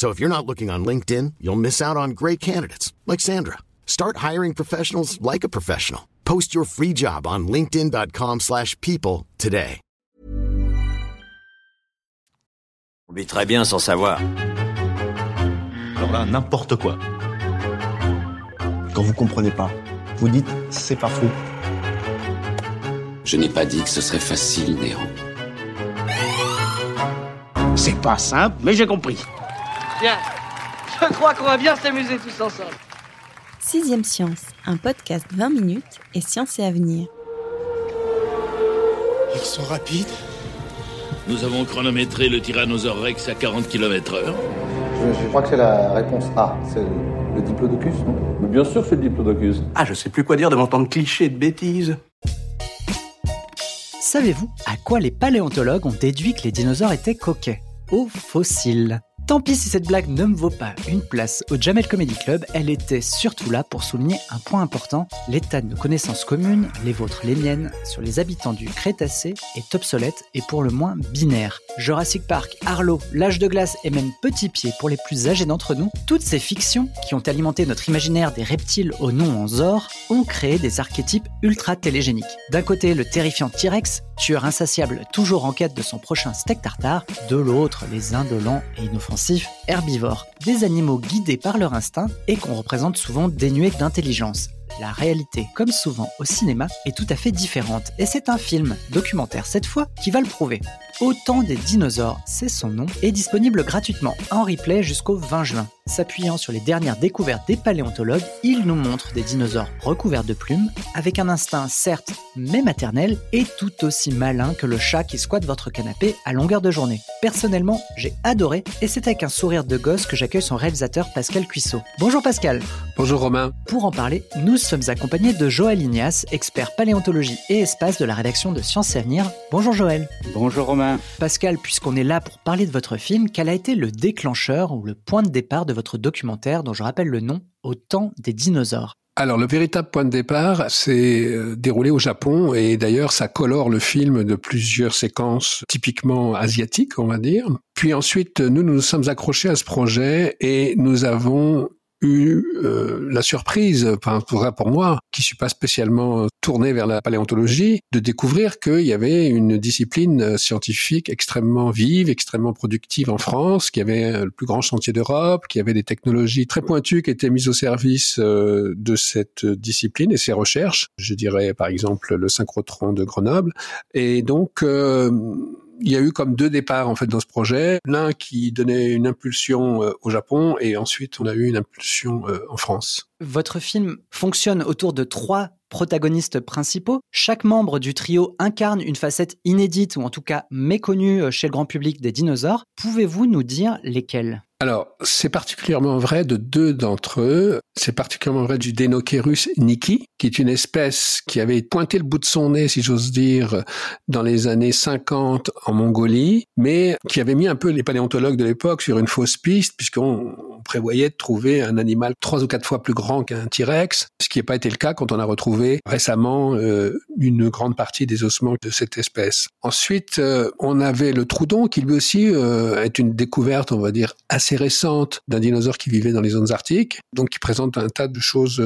So if you're not looking on LinkedIn, you'll miss out on great candidates like Sandra. Start hiring professionals like a professional. Post your free job on linkedin.com/people today. On vit très bien sans savoir. Alors là, n'importe quoi. Quand vous comprenez pas, vous dites c'est pas faux. Je n'ai pas dit que ce serait facile, Néron. C'est pas simple, mais j'ai compris. Bien. Je crois qu'on va bien s'amuser tous ensemble. Sixième Science, un podcast 20 minutes et science et avenir. Ils sont rapides. Nous avons chronométré le Tyrannosaure Rex à 40 km heure. Je, je crois que c'est la réponse A. C'est le diplodocus, non? Mais Bien sûr, c'est le diplodocus. Ah, je sais plus quoi dire de m'entendre cliché de bêtises. Savez-vous à quoi les paléontologues ont déduit que les dinosaures étaient coquets? Aux fossiles. Tant pis si cette blague ne me vaut pas une place au Jamel Comedy Club, elle était surtout là pour souligner un point important. L'état de nos connaissances communes, les vôtres, les miennes, sur les habitants du Crétacé est obsolète et pour le moins binaire. Jurassic Park, Arlo, L'âge de glace et même Petit Pied pour les plus âgés d'entre nous, toutes ces fictions qui ont alimenté notre imaginaire des reptiles au nom en Zor ont créé des archétypes ultra télégéniques. D'un côté, le terrifiant T-Rex, tueur insatiable toujours en quête de son prochain steak tartare, de l'autre, les indolents et inoffensifs herbivores, des animaux guidés par leur instinct et qu'on représente souvent dénués d'intelligence. La réalité, comme souvent au cinéma, est tout à fait différente et c'est un film, documentaire cette fois, qui va le prouver. Autant des dinosaures, c'est son nom, est disponible gratuitement en replay jusqu'au 20 juin. S'appuyant sur les dernières découvertes des paléontologues, il nous montre des dinosaures recouverts de plumes, avec un instinct certes, mais maternel, et tout aussi malin que le chat qui squatte votre canapé à longueur de journée. Personnellement, j'ai adoré, et c'est avec un sourire de gosse que j'accueille son réalisateur Pascal Cuissot. Bonjour Pascal Bonjour Romain Pour en parler, nous sommes accompagnés de Joël Ignace, expert paléontologie et espace de la rédaction de Sciences et Avenir. Bonjour Joël Bonjour Romain Pascal, puisqu'on est là pour parler de votre film, quel a été le déclencheur ou le point de départ de votre documentaire dont je rappelle le nom Au temps des dinosaures? Alors le véritable point de départ s'est déroulé au Japon et d'ailleurs ça colore le film de plusieurs séquences typiquement asiatiques on va dire. Puis ensuite nous nous sommes accrochés à ce projet et nous avons eu euh, la surprise, enfin pour, moi, qui suis pas spécialement tourné vers la paléontologie, de découvrir qu'il y avait une discipline scientifique extrêmement vive, extrêmement productive en France, qui avait le plus grand chantier d'Europe, qui avait des technologies très pointues qui étaient mises au service euh, de cette discipline et ses recherches. Je dirais par exemple le synchrotron de Grenoble. Et donc euh, il y a eu comme deux départs en fait dans ce projet. L'un qui donnait une impulsion euh, au Japon et ensuite on a eu une impulsion euh, en France. Votre film fonctionne autour de trois protagonistes principaux. Chaque membre du trio incarne une facette inédite ou en tout cas méconnue euh, chez le grand public des dinosaures. Pouvez-vous nous dire lesquels? Alors, c'est particulièrement vrai de deux d'entre eux. C'est particulièrement vrai du Denocherus niki, qui est une espèce qui avait pointé le bout de son nez, si j'ose dire, dans les années 50 en Mongolie, mais qui avait mis un peu les paléontologues de l'époque sur une fausse piste, puisqu'on prévoyait de trouver un animal trois ou quatre fois plus grand qu'un T-Rex, ce qui n'a pas été le cas quand on a retrouvé récemment euh, une grande partie des ossements de cette espèce. Ensuite, euh, on avait le Troudon, qui lui aussi euh, est une découverte, on va dire, assez récente d'un dinosaure qui vivait dans les zones arctiques, donc qui présente un tas de choses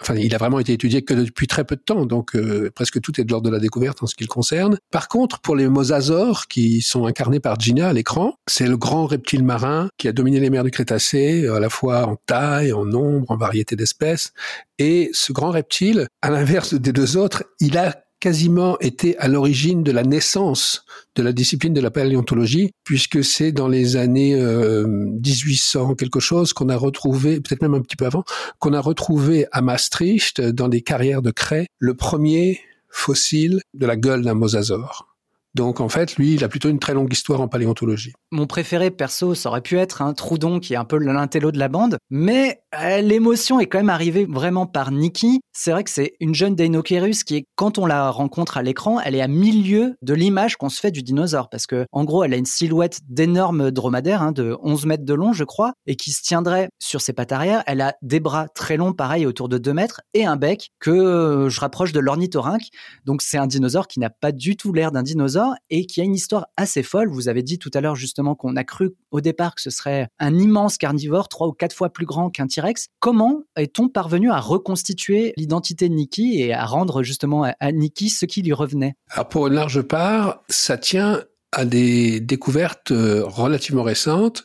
Enfin, il a vraiment été étudié que depuis très peu de temps, donc euh, presque tout est de l'ordre de la découverte en ce qui le concerne. Par contre, pour les mosasaures, qui sont incarnés par Gina à l'écran, c'est le grand reptile marin qui a dominé les mers du Crétacé, à la fois en taille, en nombre, en variété d'espèces. Et ce grand reptile, à l'inverse des deux autres, il a quasiment été à l'origine de la naissance de la discipline de la paléontologie, puisque c'est dans les années 1800 euh, quelque chose qu'on a retrouvé, peut-être même un petit peu avant, qu'on a retrouvé à Maastricht, dans des carrières de craie, le premier fossile de la gueule d'un mosasaure. Donc en fait, lui, il a plutôt une très longue histoire en paléontologie. Mon préféré perso, ça aurait pu être un Troudon qui est un peu l'intello de la bande, mais euh, l'émotion est quand même arrivée vraiment par Nikki. C'est vrai que c'est une jeune Deinocheirus qui est, quand on la rencontre à l'écran, elle est à milieu de l'image qu'on se fait du dinosaure, parce que en gros, elle a une silhouette d'énorme dromadaire, hein, de 11 mètres de long, je crois, et qui se tiendrait sur ses pattes arrière. Elle a des bras très longs, pareil, autour de 2 mètres, et un bec que euh, je rapproche de l'ornithorynque. Donc c'est un dinosaure qui n'a pas du tout l'air d'un dinosaure et qui a une histoire assez folle. Vous avez dit tout à l'heure justement qu'on a cru au départ que ce serait un immense carnivore, trois ou quatre fois plus grand qu'un T-Rex. Comment est-on parvenu à reconstituer l'identité de Nicky et à rendre justement à, à Nicky ce qui lui revenait? Pour une large part, ça tient à des découvertes euh, relativement récentes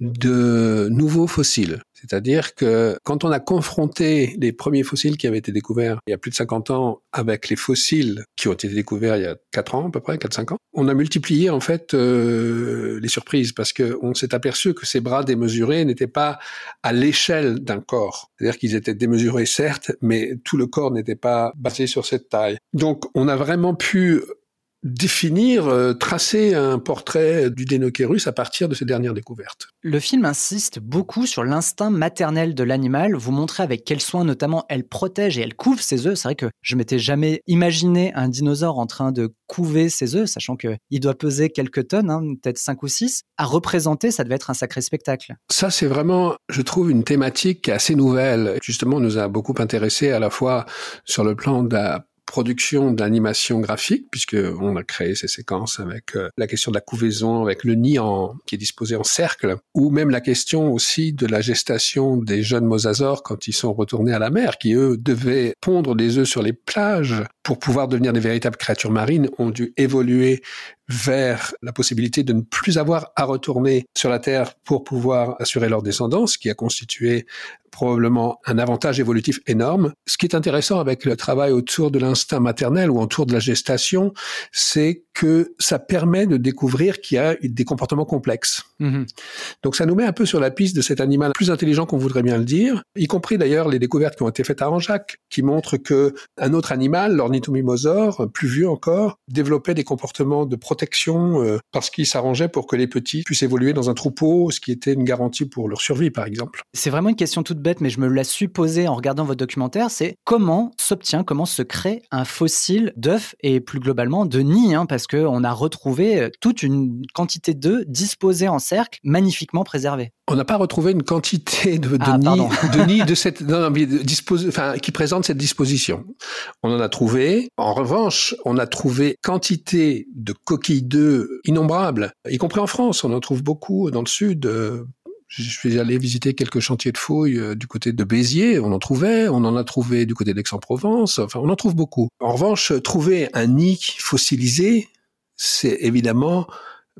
de nouveaux fossiles. C'est-à-dire que quand on a confronté les premiers fossiles qui avaient été découverts il y a plus de 50 ans avec les fossiles qui ont été découverts il y a 4 ans à peu près, 4-5 ans, on a multiplié en fait euh, les surprises parce qu'on s'est aperçu que ces bras démesurés n'étaient pas à l'échelle d'un corps. C'est-à-dire qu'ils étaient démesurés certes, mais tout le corps n'était pas basé sur cette taille. Donc on a vraiment pu définir, euh, tracer un portrait du Dénochérus à partir de ces dernières découvertes. Le film insiste beaucoup sur l'instinct maternel de l'animal. Vous montrez avec quel soin, notamment, elle protège et elle couve ses œufs. C'est vrai que je m'étais jamais imaginé un dinosaure en train de couver ses œufs, sachant qu'il doit peser quelques tonnes, hein, peut-être 5 ou 6. À représenter, ça devait être un sacré spectacle. Ça, c'est vraiment, je trouve, une thématique assez nouvelle. Justement, nous a beaucoup intéressé à la fois sur le plan de la production d'animation graphique, puisque on a créé ces séquences avec euh, la question de la couvaison, avec le nid en, qui est disposé en cercle, ou même la question aussi de la gestation des jeunes mosasaures quand ils sont retournés à la mer, qui eux devaient pondre des œufs sur les plages pour pouvoir devenir des véritables créatures marines, ont dû évoluer vers la possibilité de ne plus avoir à retourner sur la Terre pour pouvoir assurer leur descendance, qui a constitué probablement un avantage évolutif énorme. Ce qui est intéressant avec le travail autour de l'instinct maternel ou autour de la gestation, c'est que ça permet de découvrir qu'il y a des comportements complexes. Mmh. Donc ça nous met un peu sur la piste de cet animal plus intelligent qu'on voudrait bien le dire, y compris d'ailleurs les découvertes qui ont été faites à Anjac, qui montrent que un autre animal, l'ornithomimosaure, plus vieux encore, développait des comportements de protection euh, parce qu'il s'arrangeait pour que les petits puissent évoluer dans un troupeau, ce qui était une garantie pour leur survie, par exemple. C'est vraiment une question toute bête, mais je me la suis posée en regardant votre documentaire, c'est comment s'obtient, comment se crée un fossile d'œuf et plus globalement de nid, hein, parce qu'on a retrouvé euh, toute une quantité d'œufs disposés en cercle, magnifiquement préservés. On n'a pas retrouvé une quantité de, de ah, nids, de, nid de cette, non, non, enfin, qui présente cette disposition. On en a trouvé. En revanche, on a trouvé quantité de coquilles d'œufs innombrables, y compris en France. On en trouve beaucoup dans le sud, euh, je suis allé visiter quelques chantiers de fouilles euh, du côté de Béziers, on en trouvait, on en a trouvé du côté d'Aix-en-Provence, enfin on en trouve beaucoup. En revanche, trouver un nid fossilisé, c'est évidemment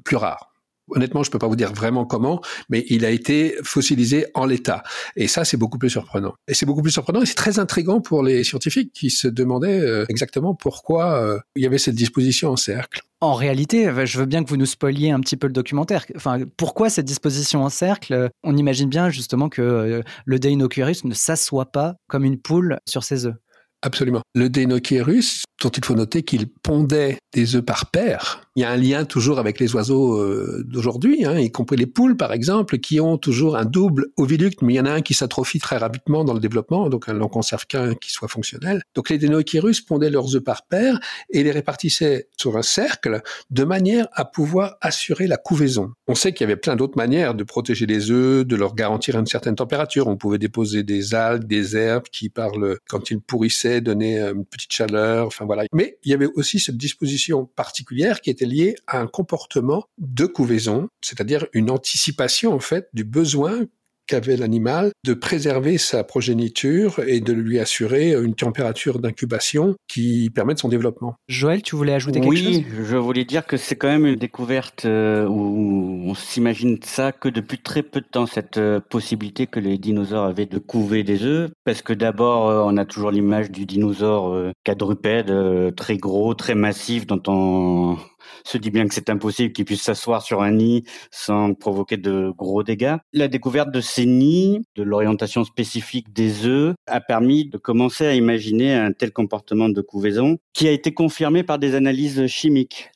plus rare. Honnêtement, je peux pas vous dire vraiment comment, mais il a été fossilisé en l'état. Et ça, c'est beaucoup plus surprenant. Et c'est beaucoup plus surprenant et c'est très intrigant pour les scientifiques qui se demandaient euh, exactement pourquoi euh, il y avait cette disposition en cercle. En réalité, euh, je veux bien que vous nous spoiliez un petit peu le documentaire. Enfin, pourquoi cette disposition en cercle On imagine bien justement que le Deinocheirus ne s'assoit pas comme une poule sur ses œufs. Absolument. Le Deinocheirus, dont il faut noter qu'il pondait des œufs par paire, il y a un lien toujours avec les oiseaux euh, d'aujourd'hui, hein, y compris les poules par exemple, qui ont toujours un double oviducte, mais il y en a un qui s'atrophie très rapidement dans le développement, donc on n'en conserve qu'un qui soit fonctionnel. Donc les Deinocheirus pondaient leurs œufs par paire et les répartissaient sur un cercle de manière à pouvoir assurer la couvaison. On sait qu'il y avait plein d'autres manières de protéger les œufs, de leur garantir une certaine température. On pouvait déposer des algues, des herbes qui, par quand ils pourrissaient, donnaient une petite chaleur. Enfin voilà. Mais il y avait aussi cette disposition particulière qui était lié à un comportement de couvaison, c'est-à-dire une anticipation en fait du besoin qu'avait l'animal de préserver sa progéniture et de lui assurer une température d'incubation qui permette son développement. Joël, tu voulais ajouter quelque chose? Oui, je voulais dire que c'est quand même une découverte euh, où on s'imagine ça que depuis très peu de temps, cette euh, possibilité que les dinosaures avaient de couver des œufs, parce que d'abord, euh, on a toujours l'image du dinosaure quadrupède, très gros, très massif, dont on se dit bien que c'est impossible qu'il puisse s'asseoir sur un nid sans provoquer de gros dégâts. La découverte de ces nids, de l'orientation spécifique des œufs, a permis de commencer à imaginer un tel comportement de couvaison qui a été confirmé par des analyses chimiques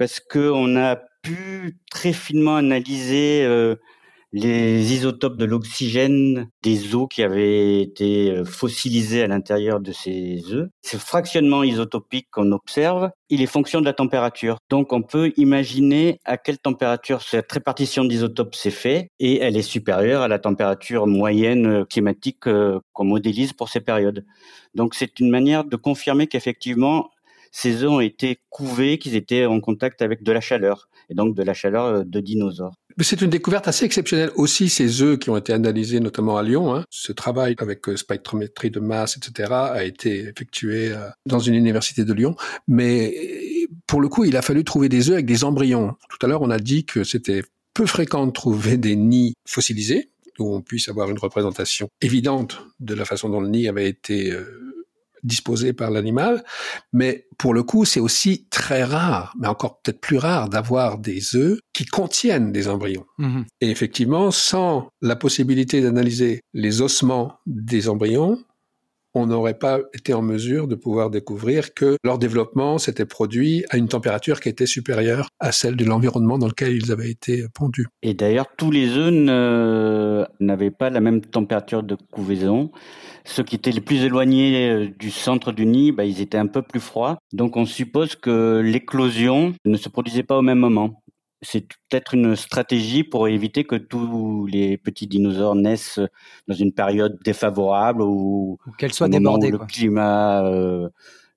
parce qu'on a pu très finement analyser euh, les isotopes de l'oxygène des eaux qui avaient été euh, fossilisées à l'intérieur de ces œufs. Ce fractionnement isotopique qu'on observe, il est fonction de la température. Donc on peut imaginer à quelle température cette répartition d'isotopes s'est faite et elle est supérieure à la température moyenne euh, climatique euh, qu'on modélise pour ces périodes. Donc c'est une manière de confirmer qu'effectivement ces œufs ont été couvés, qu'ils étaient en contact avec de la chaleur, et donc de la chaleur de dinosaures. C'est une découverte assez exceptionnelle aussi, ces œufs qui ont été analysés notamment à Lyon. Hein. Ce travail avec euh, spectrométrie de masse, etc., a été effectué euh, dans une université de Lyon. Mais pour le coup, il a fallu trouver des œufs avec des embryons. Tout à l'heure, on a dit que c'était peu fréquent de trouver des nids fossilisés, où on puisse avoir une représentation évidente de la façon dont le nid avait été euh, disposé par l'animal. Mais pour le coup, c'est aussi très rare, mais encore peut-être plus rare, d'avoir des œufs qui contiennent des embryons. Mhm. Et effectivement, sans la possibilité d'analyser les ossements des embryons, on n'aurait pas été en mesure de pouvoir découvrir que leur développement s'était produit à une température qui était supérieure à celle de l'environnement dans lequel ils avaient été pondus. Et d'ailleurs, tous les œufs n'avaient pas la même température de couvaison. Ceux qui étaient les plus éloignés euh, du centre du nid, bah, ils étaient un peu plus froids. Donc on suppose que l'éclosion ne se produisait pas au même moment. C'est peut-être une stratégie pour éviter que tous les petits dinosaures naissent dans une période défavorable ou, qu'elle soit débordée. le climat euh,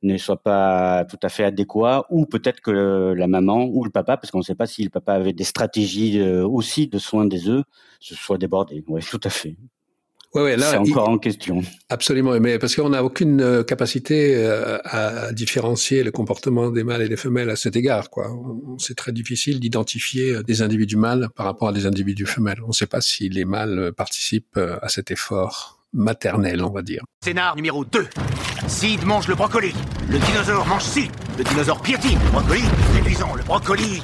ne soit pas tout à fait adéquat, ou peut-être que la maman ou le papa, parce qu'on ne sait pas si le papa avait des stratégies euh, aussi de soins des œufs, se soit débordé. Oui, tout à fait. Ouais, ouais, là, c'est encore en question. Absolument, mais parce qu'on n'a aucune euh, capacité euh, à différencier le comportement des mâles et des femelles à cet égard. Quoi. C'est très difficile d'identifier euh, des individus mâles par rapport à des individus femelles. On ne sait pas si les mâles participent à cet effort maternel, on va dire. Scénar numéro 2. Sid mange le brocoli. Le dinosaure mange Sid. Le dinosaure piétine le brocoli. Réduisant le brocoli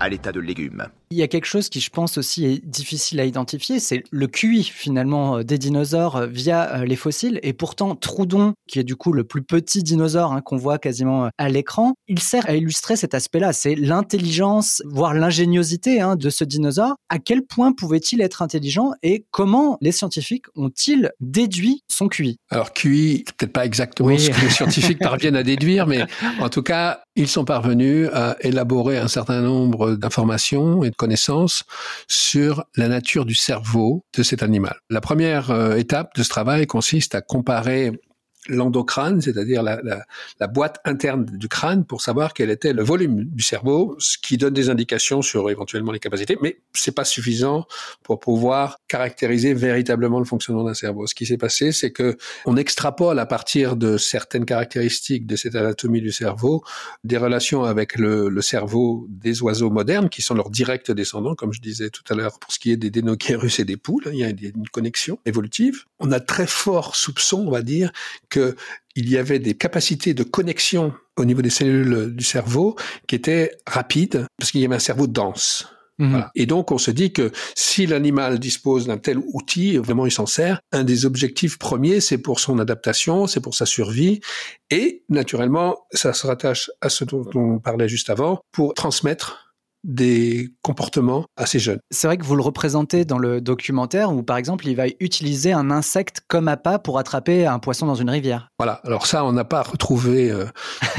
à l'état de légumes. Il y a quelque chose qui, je pense, aussi est difficile à identifier, c'est le QI finalement euh, des dinosaures euh, via euh, les fossiles. Et pourtant, Troudon, qui est du coup le plus petit dinosaure hein, qu'on voit quasiment à l'écran, il sert à illustrer cet aspect-là. C'est l'intelligence, voire l'ingéniosité hein, de ce dinosaure. À quel point pouvait-il être intelligent et comment les scientifiques ont-ils déduit son QI? Alors QI, peut-être pas exactement ce que les scientifiques parviennent à déduire, mais en tout cas, ils sont parvenus à élaborer un certain nombre d'informations et de connaissances sur la nature du cerveau de cet animal. La première euh, étape de ce travail consiste à comparer l'endocrâne, c'est-à-dire la, la, la, boîte interne du crâne, pour savoir quel était le volume du cerveau, ce qui donne des indications sur éventuellement les capacités, mais c'est pas suffisant pour pouvoir caractériser véritablement le fonctionnement d'un cerveau. Ce qui s'est passé, c'est que on extrapole à partir de certaines caractéristiques de cette anatomie du cerveau des relations avec le, le cerveau des oiseaux modernes, qui sont leurs directs descendants, comme je disais tout à l'heure, pour ce qui est des dénochérus et des poules, il y a une connexion évolutive. On a très fort soupçon, on va dire, qu'il y avait des capacités de connexion au niveau des cellules du cerveau qui étaient rapides parce qu'il y avait un cerveau dense. Mhm. Et donc, on se dit que si l'animal dispose d'un tel outil, vraiment il s'en sert, un des objectifs premiers, c'est pour son adaptation, c'est pour sa survie. Et naturellement, ça se rattache à ce dont on parlait juste avant, pour transmettre des comportements assez jeunes. C'est vrai que vous le représentez dans le documentaire où, par exemple, il va utiliser un insecte comme appât pour attraper un poisson dans une rivière. Voilà. Alors ça, on n'a pas retrouvé euh,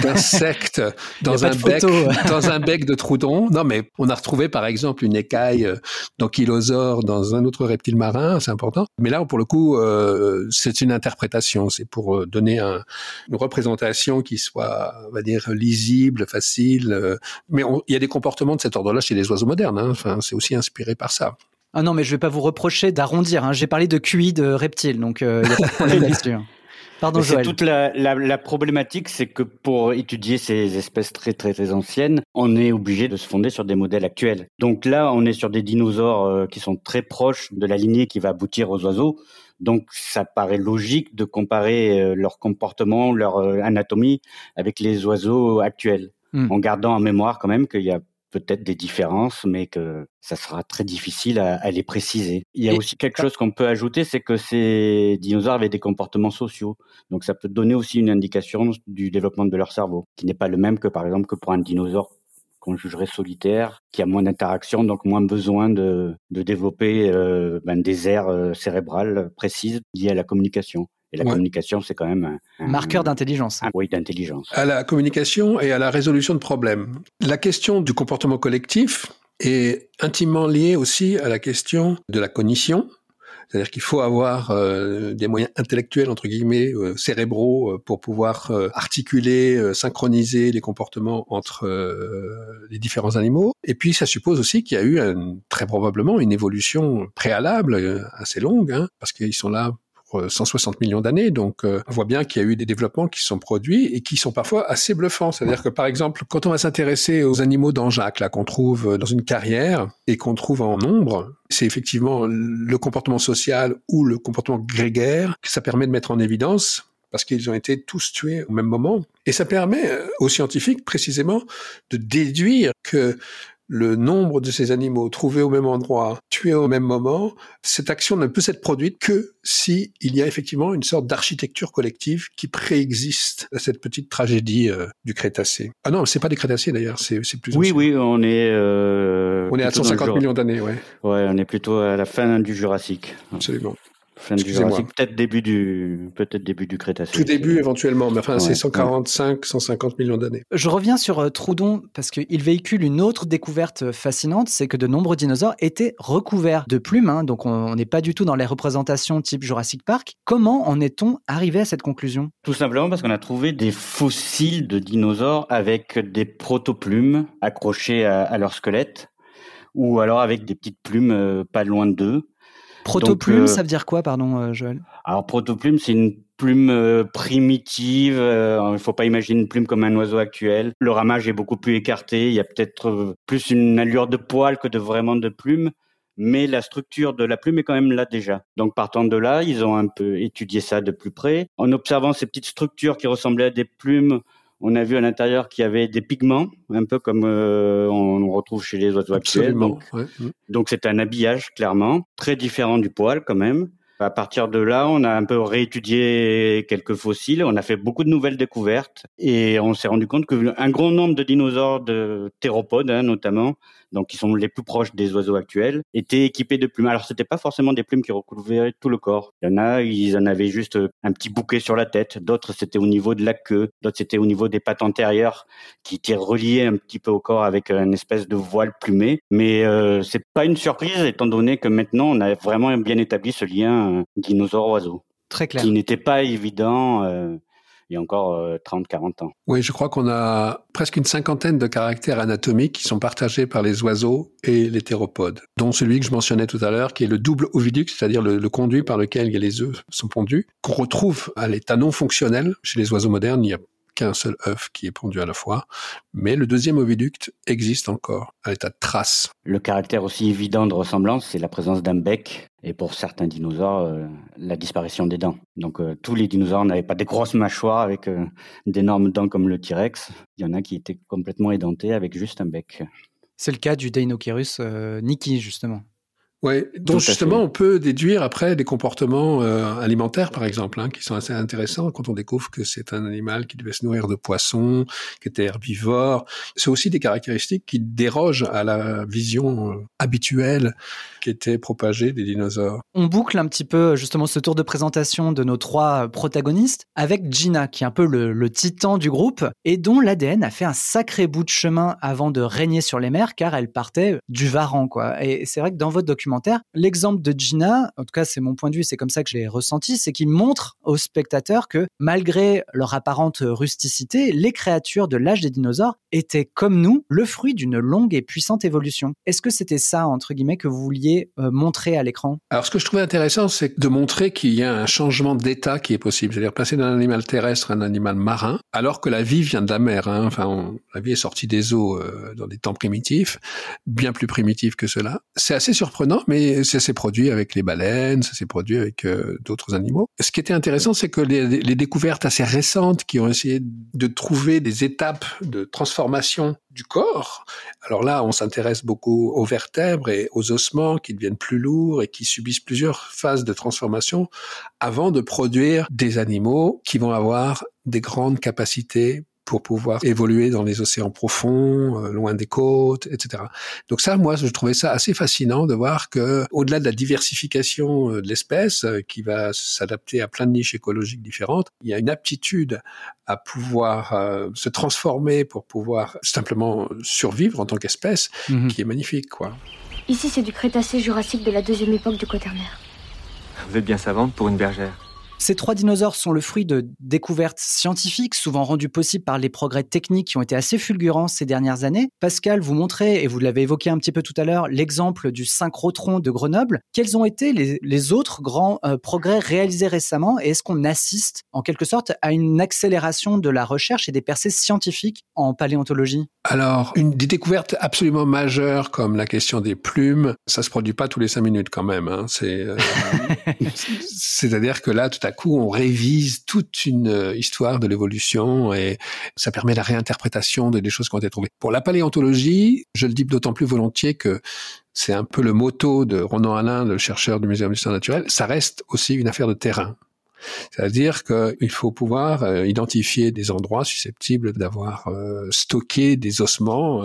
d'insecte dans un bec, dans un bec de troudon. Non, mais on a retrouvé, par exemple, une écaille euh, d'ankylosaure dans un autre reptile marin. C'est important. Mais là, pour le coup, euh, c'est une interprétation. C'est pour donner une représentation qui soit, on va dire, lisible, facile. mais il y a des comportements de cette ordre-là chez les oiseaux modernes. Hein. Enfin, c'est aussi inspiré par ça. Ah non, mais je vais pas vous reprocher d'arrondir. Hein. J'ai parlé de QI de reptiles, donc euh, il a pas de problème là-dessus. Hein. Pardon, Joël. Toute la, la, la problématique, c'est que pour étudier ces espèces très, très très anciennes, on est obligé de se fonder sur des modèles actuels. Donc là, on est sur des dinosaures euh, qui sont très proches de la lignée qui va aboutir aux oiseaux. Donc ça paraît logique de comparer euh, leur comportement, leur anatomie avec les oiseaux actuels, hmm. en gardant en mémoire quand même qu'il y a peut-être des différences, mais que ça sera très difficile à, les préciser. Il y a aussi quelque chose qu'on peut ajouter, c'est que ces dinosaures avaient des comportements sociaux. Donc ça peut donner aussi une indication du développement de leur cerveau, qui n'est pas le même que par exemple que pour un dinosaure qu'on jugerait solitaire, qui a moins d'interaction, donc moins besoin de, de développer euh, ben, des aires cérébrales précises liées à la communication. Et la communication, c'est quand même un, marqueur d'intelligence. oui, d'intelligence. À la communication et à la résolution de problèmes. La question du comportement collectif est intimement liée aussi à la question de la cognition, c'est-à-dire qu'il faut avoir euh, des moyens intellectuels, entre guillemets, euh, cérébraux, euh, pour pouvoir articuler, synchroniser les comportements entre les différents animaux. Et puis, ça suppose aussi qu'il y a eu très probablement une évolution préalable, assez longue, hein, parce qu'ils sont là 160 millions d'années. Donc, euh, on voit bien qu'il y a eu des développements qui sont produits et qui sont parfois assez bluffants. C'est-à-dire que, par exemple, quand on va s'intéresser aux animaux d'Anjac, là, qu'on trouve dans une carrière et qu'on trouve en nombre, c'est effectivement le comportement social ou le comportement grégaire que ça permet de mettre en évidence parce qu'ils ont été tous tués au même moment. Et ça permet euh, aux scientifiques précisément de déduire que le nombre de ces animaux trouvés au même endroit, tués au même moment, cette action ne peut s'être produite que si il y a effectivement une sorte d'architecture collective qui préexiste à cette petite tragédie euh, du Crétacé. Ah non, c'est pas des Crétacés d'ailleurs, c'est plus. Oui, oui, on est. Euh, on est à 150 millions d'années, ouais. Ouais, on est plutôt à la fin du Jurassique. Absolument. Fin du Jurassique, peut-être début du, peut-être début du Crétacé. Tout début éventuellement, mais enfin c'est 145, 150 millions d'années. Je reviens sur euh, Troudon parce qu'il véhicule une autre découverte fascinante, c'est que de nombreux dinosaures étaient recouverts de plumes, hein, donc on n'est pas du tout dans les représentations type Jurassic Park. Comment en est-on arrivé à cette conclusion? Tout simplement parce qu'on a trouvé des fossiles de dinosaures avec des protoplumes accrochés à, à leur squelette, ou alors avec des petites plumes euh, pas loin d'eux. Protoplume, euh, ça veut dire quoi, pardon, euh, Joël? Alors, protoplume, c'est une plume euh, primitive. il ne faut pas imaginer une plume comme un oiseau actuel. Le ramage est beaucoup plus écarté. Il y a peut-être plus une allure de poil que de vraiment de plume. Mais la structure de la plume est quand même là déjà. Donc partant de là, ils ont un peu étudié ça de plus près. En observant ces petites structures qui ressemblaient à des plumes, on a vu à l'intérieur qu'il y avait des pigments, un peu comme euh, on retrouve chez les oiseaux actuels. Donc, donc c'est un habillage clairement très différent du poil quand même. À partir de là, on a un peu réétudié quelques fossiles, on a fait beaucoup de nouvelles découvertes et on s'est rendu compte qu'un grand nombre de dinosaures, de théropodes hein, notamment, donc qui sont les plus proches des oiseaux actuels, étaient équipés de plumes. Alors c'était pas forcément des plumes qui recouvraient tout le corps. Il y en a, ils en avaient juste un petit bouquet sur la tête. D'autres c'était au niveau de la queue. D'autres c'était au niveau des pattes antérieures qui étaient reliées un petit peu au corps avec une espèce de voile plumé. Mais euh, c'est pas une surprise étant donné que maintenant on a vraiment bien établi ce lien euh, dinosaure-oiseau. Très clair. Qui n'était pas évident. Euh, il y a encore 30-40 euh, ans. Oui, je crois qu'on a presque une cinquantaine de caractères anatomiques qui sont partagés par les oiseaux et les théropodes, dont celui que je mentionnais tout à l'heure, qui est le double oviduc, c'est-à-dire le, conduit par lequel les œufs sont pondus, qu'on retrouve à l'état non fonctionnel chez les oiseaux modernes. Qu'un seul œuf qui est pondu à la fois, mais le deuxième oviducte existe encore à l'état de trace. Le caractère aussi évident de ressemblance, c'est la présence d'un bec, et pour certains dinosaures, euh, la disparition des dents. Donc euh, tous les dinosaures n'avaient pas des grosses mâchoires avec euh, d'énormes dents comme le T-Rex. Il y en a qui étaient complètement édentés avec juste un bec. C'est le cas du Deinocheirus Niki, justement. Oui, donc justement, on peut déduire après des comportements euh, alimentaires, par exemple, hein, qui sont assez intéressants quand on découvre que c'est un animal qui devait se nourrir de poissons, qui était herbivore. C'est aussi des caractéristiques qui dérogent à la vision euh, habituelle qui était propagée des dinosaures. On boucle un petit peu justement ce tour de présentation de nos trois protagonistes avec Gina, qui est un peu le, le titan du groupe et dont l'ADN a fait un sacré bout de chemin avant de régner sur les mers, car elle partait du Varan, quoi. Et c'est vrai que dans votre document L'exemple de Gina, en tout cas c'est mon point de vue, c'est comme ça que je l'ai ressenti, c'est qu'il montre aux spectateurs que malgré leur apparente rusticité, les créatures de l'âge des dinosaures étaient comme nous le fruit d'une longue et puissante évolution. Est-ce que c'était ça, entre guillemets, que vous vouliez euh, montrer à l'écran? Alors ce que je trouvais intéressant, c'est de montrer qu'il y a un changement d'état qui est possible, c'est-à-dire passer d'un animal terrestre à un animal marin, alors que la vie vient de la mer. Hein. Enfin, la vie est sortie des eaux euh, dans des temps primitifs, bien plus primitifs que cela. C'est assez surprenant mais ça s'est produit avec les baleines, ça s'est produit avec euh, d'autres animaux. Ce qui était intéressant, c'est que les, les, découvertes assez récentes qui ont essayé de trouver des étapes de transformation du corps. Alors là, on s'intéresse beaucoup aux vertèbres et aux ossements qui deviennent plus lourds et qui subissent plusieurs phases de transformation avant de produire des animaux qui vont avoir des grandes capacités pour pouvoir évoluer dans les océans profonds, euh, loin des côtes, etc. Donc ça, moi, je trouvais ça assez fascinant de voir que, au-delà de la diversification euh, de l'espèce, euh, qui va s'adapter à plein de niches écologiques différentes, il y a une aptitude à pouvoir se transformer pour pouvoir simplement survivre en tant qu'espèce, mhm. qui est magnifique, quoi. Ici, c'est du Crétacé jurassique de la deuxième époque du Quaternaire. Vous êtes bien savante pour une bergère. Ces trois dinosaures sont le fruit de découvertes scientifiques, souvent rendues possibles par les progrès techniques qui ont été assez fulgurants ces dernières années. Pascal, vous montrez, et vous l'avez évoqué un petit peu tout à l'heure, l'exemple du synchrotron de Grenoble. Quels ont été les, autres grands euh, progrès réalisés récemment et est-ce qu'on assiste en quelque sorte à une accélération de la recherche et des percées scientifiques en paléontologie? Alors, une des découvertes absolument majeures comme la question des plumes, ça se produit pas tous les cinq minutes quand même. Hein. C'est, euh, c'est-à-dire que là, tout à coup, on révise toute une euh, histoire de l'évolution et ça permet la réinterprétation des choses qui ont été trouvées. Pour la paléontologie, je le dis d'autant plus volontiers que c'est un peu le motto de Ronan Alain, le chercheur du Muséum d'histoire naturelle, ça reste aussi une affaire de terrain. C'est-à-dire qu'il faut pouvoir euh, identifier des endroits susceptibles d'avoir euh, stocké des ossements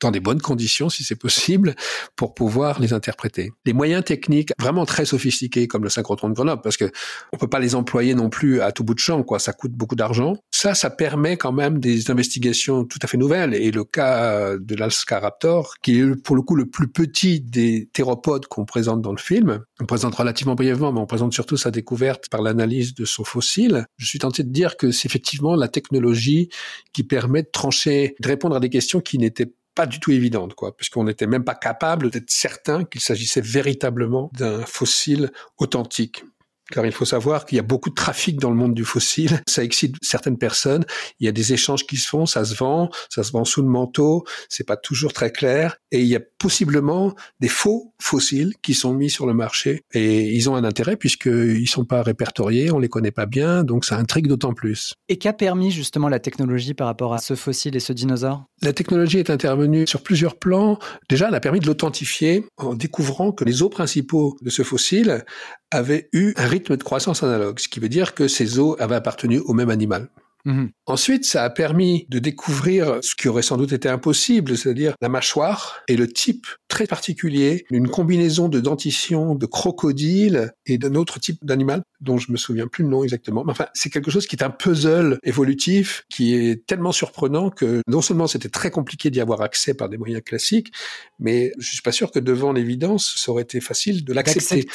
dans des bonnes conditions, si c'est possible, pour pouvoir les interpréter. Les moyens techniques vraiment très sophistiqués, comme le synchrotron de Grenoble, parce que on peut pas les employer non plus à tout bout de champ, quoi. Ça coûte beaucoup d'argent. Ça, ça permet quand même des investigations tout à fait nouvelles. Et le cas de l'Alscaraptor, qui est pour le coup le plus petit des théropodes qu'on présente dans le film, on présente relativement brièvement, mais on présente surtout sa découverte par l'analyse de son fossile. Je suis tenté de dire que c'est effectivement la technologie qui permet de trancher, de répondre à des questions qui n'étaient pas du tout évidente, quoi, puisqu'on n'était même pas capable d'être certain qu'il s'agissait véritablement d'un fossile authentique car il faut savoir qu'il y a beaucoup de trafic dans le monde du fossile. Ça excite certaines personnes. Il y a des échanges qui se font, ça se vend, ça se vend sous le manteau. C'est pas toujours très clair. Et il y a possiblement des faux fossiles qui sont mis sur le marché. Et ils ont un intérêt puisqu'ils sont pas répertoriés, on les connaît pas bien, donc ça intrigue d'autant plus. Et qu'a permis justement la technologie par rapport à ce fossile et ce dinosaure? La technologie est intervenue sur plusieurs plans. Déjà, elle a permis de l'authentifier en découvrant que les os principaux de ce fossile avaient eu un rythme de croissance analogue, ce qui veut dire que ces os avaient appartenu au même animal. Mhm. Ensuite, ça a permis de découvrir ce qui aurait sans doute été impossible, c'est-à-dire la mâchoire et le type très particulier, une combinaison de dentition de crocodile et d'un autre type d'animal dont je me souviens plus le nom exactement. Mais enfin, c'est quelque chose qui est un puzzle évolutif qui est tellement surprenant que non seulement c'était très compliqué d'y avoir accès par des moyens classiques, mais je suis pas sûr que devant l'évidence, ça aurait été facile de l'accepter.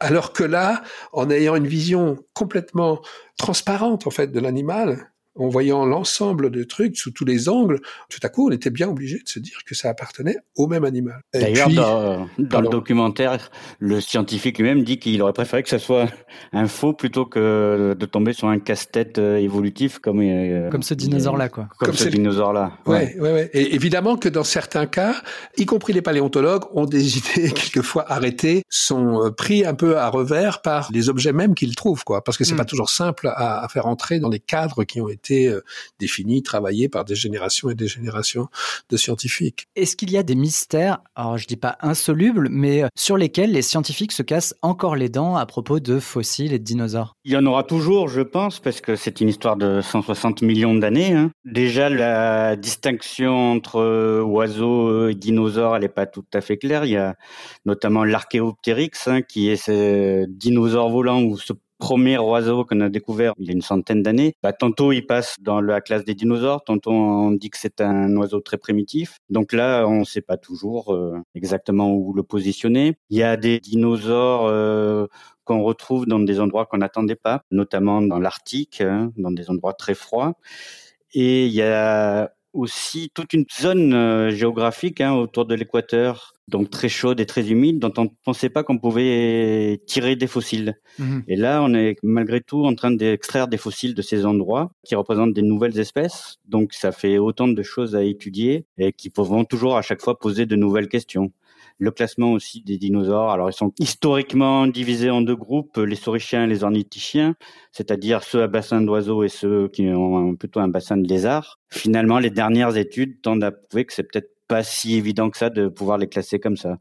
Alors que là, en ayant une vision complètement transparente en fait de l'animal, en voyant l'ensemble de trucs sous tous les angles, tout à coup, on était bien obligé de se dire que ça appartenait au même animal. D'ailleurs, dans, dans le documentaire, le scientifique lui-même dit qu'il aurait préféré que ce soit un faux plutôt que de tomber sur un casse-tête euh, évolutif comme euh, comme ce dinosaure-là, quoi. Comme, ce dinosaure-là. Ouais. ouais, ouais, Et évidemment que dans certains cas, y compris les paléontologues, ont des idées quelquefois arrêtées, sont euh, pris un peu à revers par les objets mêmes qu'ils trouvent, quoi. Parce que c'est hmm. pas toujours simple à, à faire entrer dans les cadres qui ont été été euh, défini, travaillé par des générations et des générations de scientifiques. Est-ce qu'il y a des mystères, alors je dis pas insolubles, mais euh, sur lesquels les scientifiques se cassent encore les dents à propos de fossiles et de dinosaures? Il y en aura toujours, je pense, parce que c'est une histoire de 160 millions d'années. Hein. Déjà, la distinction entre euh, oiseaux et dinosaures, elle n'est pas tout à fait claire. Il y a notamment l'archéoptérix, hein, qui est ce dinosaure volant ou ce premier oiseau qu'on a découvert il y a une centaine d'années, bah, tantôt il passe dans la classe des dinosaures, tantôt on dit que c'est un oiseau très primitif. Donc là, on ne sait pas toujours euh, exactement où le positionner. Il y a des dinosaures euh, qu'on retrouve dans des endroits qu'on n'attendait pas, notamment dans l'Arctique, hein, dans des endroits très froids. Et il y a aussi toute une zone euh, géographique hein, autour de l'équateur donc très chaude et très humide, dont on ne pensait pas qu'on pouvait tirer des fossiles. Mhm. Et là, on est malgré tout en train d'extraire des fossiles de ces endroits qui représentent des nouvelles espèces. Donc ça fait autant de choses à étudier et qui pourront toujours à chaque fois poser de nouvelles questions. Le classement aussi des dinosaures. Alors, ils sont historiquement divisés en deux groupes, les saurichiens et les ornithichiens, c'est-à-dire ceux à bassin d'oiseaux et ceux qui ont plutôt un bassin de lézards. Finalement, les dernières études tendent à prouver que c'est peut-être pas si évident que ça de pouvoir les classer comme ça.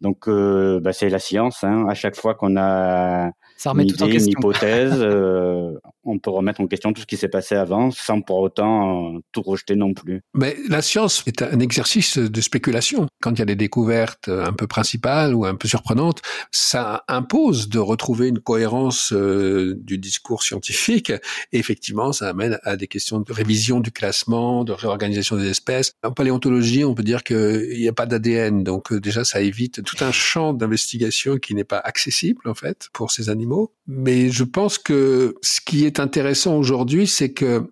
Donc, euh, bah, c'est la science. Hein. À chaque fois qu'on a ça une, idée, une hypothèse, euh, on peut remettre en question tout ce qui s'est passé avant sans pour autant tout rejeter non plus. Mais la science est un exercice de spéculation. Quand il y a des découvertes un peu principales ou un peu surprenantes, ça impose de retrouver une cohérence du discours scientifique. Et effectivement, ça amène à des questions de révision du classement, de réorganisation des espèces. En paléontologie, on peut dire qu'il n'y a pas d'ADN, donc déjà ça évite tout un champ d'investigation qui n'est pas accessible en fait pour ces animaux. Mais je pense que ce qui est intéressant aujourd'hui, c'est que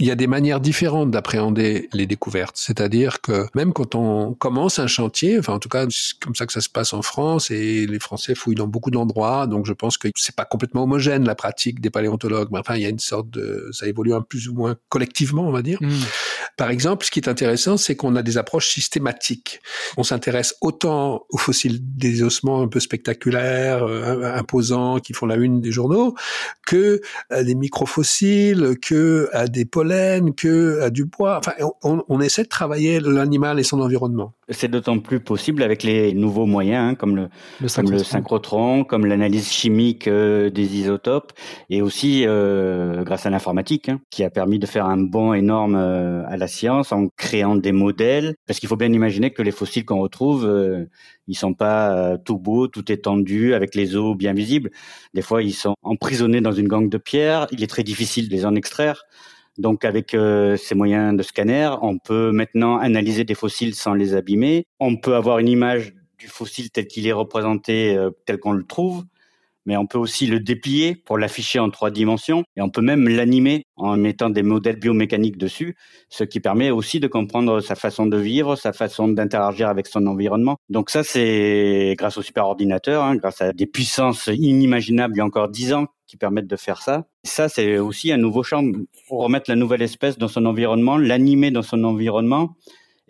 il y a des manières différentes d'appréhender les découvertes. C'est-à-dire que même quand on commence un chantier, enfin en tout cas c'est comme ça que ça se passe en France et les Français fouillent dans beaucoup d'endroits, donc je pense que c'est pas complètement homogène la pratique des paléontologues. Mais enfin il y a une sorte de, ça évolue un plus ou moins collectivement on va dire. Mmh. Par exemple, ce qui est intéressant, c'est qu'on a des approches systématiques. On s'intéresse autant aux fossiles des ossements un peu spectaculaires, euh, imposants, qui font la une des journaux, que à des microfossiles, que à des pollen que à du bois. Enfin, on, essaie de travailler l'animal et son environnement. C'est d'autant plus possible avec les nouveaux moyens, hein, comme le, le synchrotron, comme l'analyse chimique euh, des isotopes, et aussi euh, grâce à l'informatique, hein, qui a permis de faire un bond énorme euh, à la science en créant des modèles. Parce qu'il faut bien imaginer que les fossiles qu'on retrouve, ils sont pas tout beaux, tout étendus, avec les os bien visibles. Des fois, ils sont emprisonnés dans une gangue de pierre. Il est très difficile de les en extraire. Donc avec euh, ces moyens de scanner, on peut maintenant analyser des fossiles sans les abîmer. On peut avoir une image du fossile tel qu'il est représenté, euh, tel qu'on le trouve, mais on peut aussi le déplier pour l'afficher en trois dimensions et on peut même l'animer en mettant des modèles biomécaniques dessus, ce qui permet aussi de comprendre sa façon de vivre, sa façon d'interagir avec son environnement. Donc ça, c'est grâce au superordinateur, hein, grâce à des puissances inimaginables il y a encore dix ans qui permettent de faire ça. ça, c'est aussi un nouveau champ pour remettre la nouvelle espèce dans son environnement, l'animer dans son environnement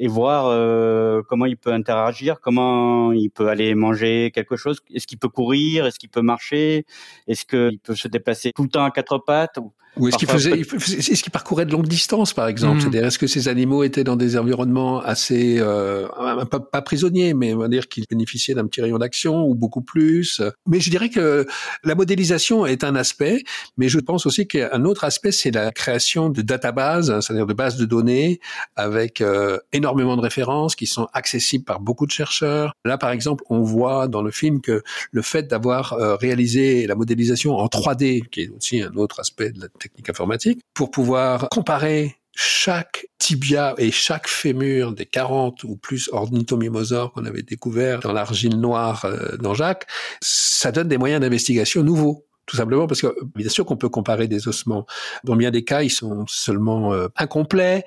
et voir euh, comment il peut interagir, comment il peut aller manger quelque chose. Est-ce qu'il peut courir? Est-ce qu'il peut marcher? Est-ce qu'il peut se déplacer tout le temps à quatre pattes ou est-ce qu'il faisait, est-ce qu'il parcourait de longues distances, par exemple? Hmm. C'est-à-dire, est-ce que ces animaux étaient dans des environnements assez, euh, pas, prisonniers, mais on va dire qu'ils bénéficiaient d'un petit rayon d'action ou beaucoup plus? Mais je dirais que la modélisation est un aspect, mais je pense aussi qu'un autre aspect, c'est la création de databases, hein, c'est-à-dire de bases de données avec euh, énormément de références qui sont accessibles par beaucoup de chercheurs. Là, par exemple, on voit dans le film que le fait d'avoir euh, réalisé la modélisation en 3D, qui est aussi un autre aspect de la technique informatique, pour pouvoir comparer chaque tibia et chaque fémur des 40 ou plus ornithomimosaures qu'on avait découvert dans l'argile noire euh, dans Jacques, ça donne des moyens d'investigation nouveaux tout simplement parce que bien sûr qu'on peut comparer des ossements. Dans bien des cas, ils sont seulement euh, incomplets,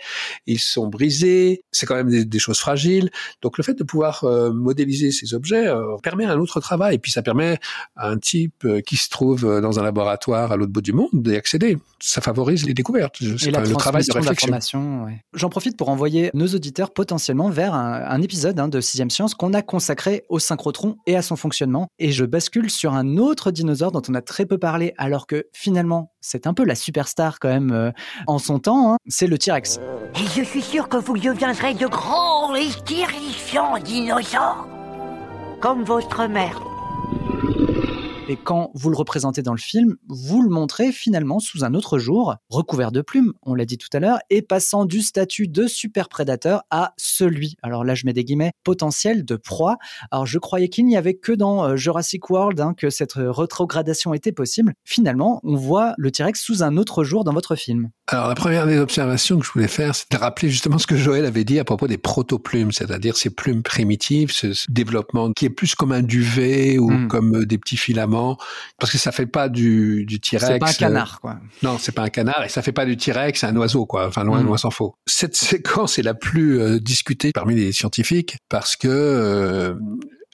ils sont brisés, c'est quand même des, choses fragiles. Donc le fait de pouvoir euh, modéliser ces objets euh, permet un autre travail, et puis ça permet à un type qui se trouve dans un laboratoire à l'autre bout du monde d'y accéder. Ça favorise les découvertes, la le travail de réflexion. Ouais. J'en profite pour envoyer nos auditeurs potentiellement vers un, épisode hein, de Sixième Science qu'on a consacré au synchrotron et à son fonctionnement. Et je bascule sur un autre dinosaure dont on a très peu parler alors que finalement c'est un peu la superstar quand même euh, en son temps, hein. c'est le T-Rex. Et je suis sûr que vous deviendrez de grands et terrifiants dinosaures, comme votre mère. Et quand vous le représentez dans le film, vous le montrez finalement sous un autre jour, recouvert de plumes, on l'a dit tout à l'heure, et passant du statut de super prédateur à celui, alors là je mets des guillemets, potentiel de proie. Alors je croyais qu'il n'y avait que dans euh, Jurassic World hein, que cette rétrogradation était possible. Finalement, on voit le T-Rex sous un autre jour dans votre film. Alors la première des observations que je voulais faire, c'est de rappeler justement ce que Joël avait dit à propos des protoplumes, c'est-à-dire ces plumes primitives, ce, développement qui est plus comme un duvet ou hmm. comme euh, des petits filaments parce que ça fait pas du, du T-Rex. C'est pas un canard, quoi. non, c'est pas un canard et ça fait pas du T-Rex, c'est un oiseau, quoi. Enfin, loin, mm. loin s'en faut. Cette séquence est la plus euh, discutée parmi les scientifiques parce que euh,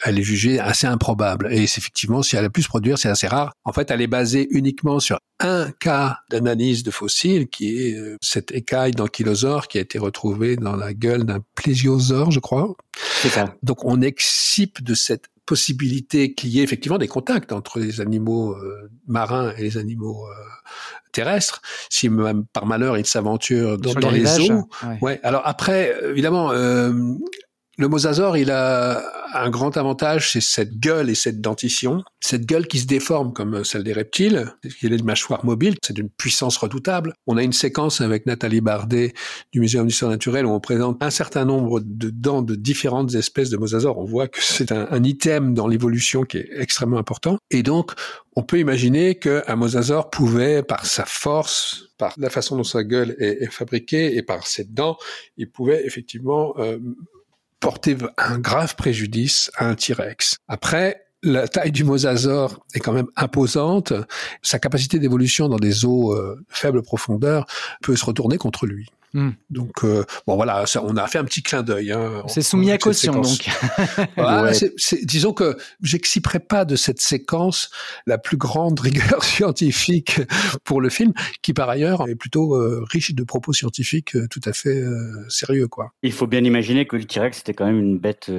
elle est jugée assez improbable. Et effectivement, si elle a pu se produire, c'est assez rare. En fait, elle est basée uniquement sur un cas d'analyse de fossiles, qui est euh, cette écaille d'ankylosaure qui a été retrouvée dans la gueule d'un plésiosaure, je crois. C'est ça. Donc, on excipe de cette possibilité qu'il y ait effectivement des contacts entre les animaux euh, marins et les animaux euh, terrestres, si même par malheur ils s'aventurent dans, les, eaux. Ouais. Alors après, évidemment, euh, Le mosasaure, il a un grand avantage, c'est cette gueule et cette dentition. Cette gueule qui se déforme comme celle des reptiles, il est de mâchoire mobile, c'est d'une puissance redoutable. On a une séquence avec Nathalie Bardet du Muséum d'histoire naturelle où on présente un certain nombre de dents de différentes espèces de mosasaures. On voit que c'est un, item dans l'évolution qui est extrêmement important. Et donc, on peut imaginer qu'un mosasaure pouvait, par sa force, par la façon dont sa gueule est, est fabriquée et par ses dents, il pouvait effectivement euh, porter un grave préjudice à un T-Rex. Après, la taille du mosasaure est quand même imposante. Sa capacité d'évolution dans des eaux euh, faible profondeur peut se retourner contre lui. Mm. Donc euh, bon voilà, ça, on a fait un petit clin d'œil. Hein, c'est soumis à caution donc. voilà, ouais. c'est, c'est, disons que j'exciperai pas de cette séquence la plus grande rigueur scientifique pour le film, qui par ailleurs est plutôt euh, riche de propos scientifiques euh, tout à fait sérieux quoi. Il faut bien imaginer que le T-Rex c'était quand même une bête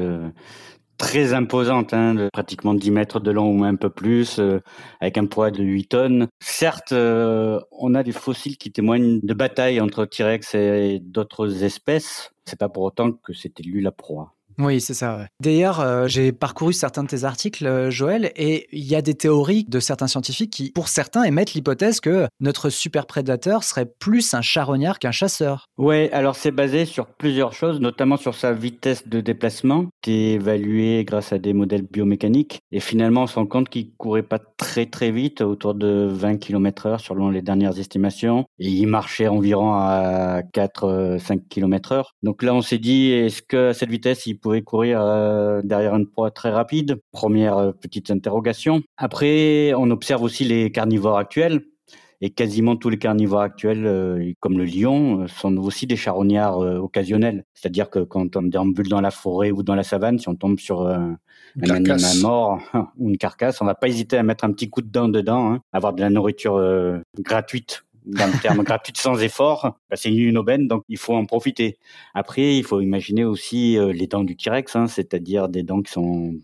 très imposante, hein, de pratiquement 10 mètres de long ou un peu plus, euh, avec un poids de 8 tonnes. Certes, euh, on a des fossiles qui témoignent de batailles entre T-Rex et d'autres espèces. C'est pas pour autant que c'était lui la proie. Oui, c'est ça. D'ailleurs, euh, j'ai parcouru certains de tes articles, euh, Joël, et il y a des théories de certains scientifiques qui, pour certains, émettent l'hypothèse que notre super prédateur serait plus un charognard qu'un chasseur. Ouais, alors c'est basé sur plusieurs choses, notamment sur sa vitesse de déplacement, qui est évaluée grâce à des modèles biomécaniques. Et finalement, on se rend compte qu'il courait pas très très vite, autour de 20 km heure selon les dernières estimations. Et il marchait environ à 4-5 km heure. Donc là, on s'est dit, est-ce que cette vitesse, il pouvait courir euh, derrière une proie très rapide Première euh, petite interrogation. Après, on observe aussi les carnivores actuels. Et quasiment tous les carnivores actuels, euh, comme le lion, sont aussi des charognards occasionnels. C'est-à-dire que quand on déambule dans la forêt ou dans la savane, si on tombe sur un animal mort ou une carcasse, on va pas hésiter à mettre un petit coup de dent dedans, hein, avoir de la nourriture gratuite dans le terme gratuit sans effort, bah, c'est une aubaine, donc il faut en profiter. Après, il faut imaginer aussi euh, les dents du T-Rex, hein, c'est-à-dire des dents qui sont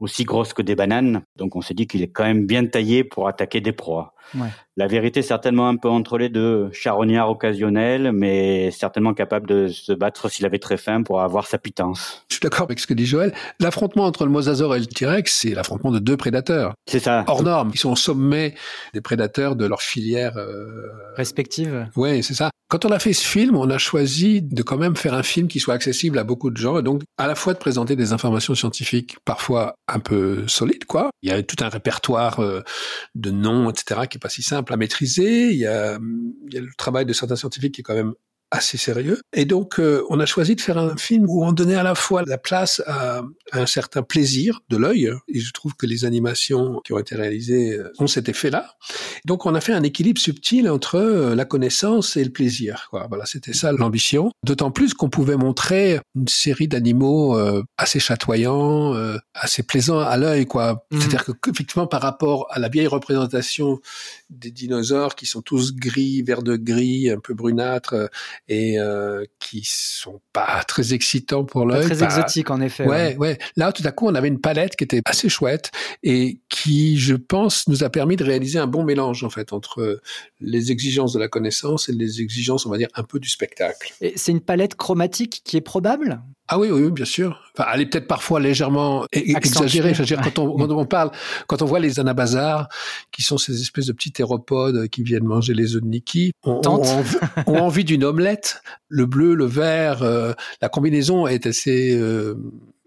aussi grosses que des bananes. Donc on s'est dit qu'il est quand même bien taillé pour attaquer des proies. Ouais. La vérité certainement un peu entre les deux, charognard occasionnel, mais certainement capable de se battre s'il avait très faim pour avoir sa pitance. Je suis d'accord avec ce que dit Joël. L'affrontement entre le mosasaure et le T-Rex, c'est l'affrontement de deux prédateurs. C'est ça. Hors normes. Ils sont au sommet des prédateurs de leur filière euh... respective. Oui, c'est ça. Quand on a fait ce film, on a choisi de quand même faire un film qui soit accessible à beaucoup de gens et donc à la fois de présenter des informations scientifiques parfois un peu solides, quoi. Il y a tout un répertoire euh, de noms, etc., qui est pas si simple à maîtriser. Il y a, il y a le travail de certains scientifiques qui est quand même assez sérieux. Et donc, euh, on a choisi de faire un film où on donnait à la fois la place à, à un certain plaisir de l'œil. Et je trouve que les animations qui ont été réalisées ont cet effet-là. Donc, on a fait un équilibre subtil entre euh, la connaissance et le plaisir. Quoi. Voilà, c'était ça l'ambition. D'autant plus qu'on pouvait montrer une série d'animaux euh, assez chatoyants, euh, assez plaisants à l'œil. quoi. Mmh. C'est-à-dire que, effectivement, par rapport à la vieille représentation des dinosaures qui sont tous gris, vert de gris, un peu brunâtres, et euh, qui sont pas très excitants pour l'œil. Très exotiques en effet. Ouais, ouais, ouais. Là, tout à coup, on avait une palette qui était assez chouette et qui, je pense, nous a permis de réaliser un bon mélange en fait entre les exigences de la connaissance et les exigences, on va dire, un peu du spectacle. Et c'est une palette chromatique qui est probable? Ah oui, oui, oui, bien sûr. Enfin, elle est peut-être parfois légèrement exagérée. dire, quand, on, quand on parle, quand on voit les anabazars, qui sont ces espèces de petits théropodes qui viennent manger les œufs de Niki, on, on, on, envie d'une omelette. Le bleu, le vert, euh, la combinaison est assez euh,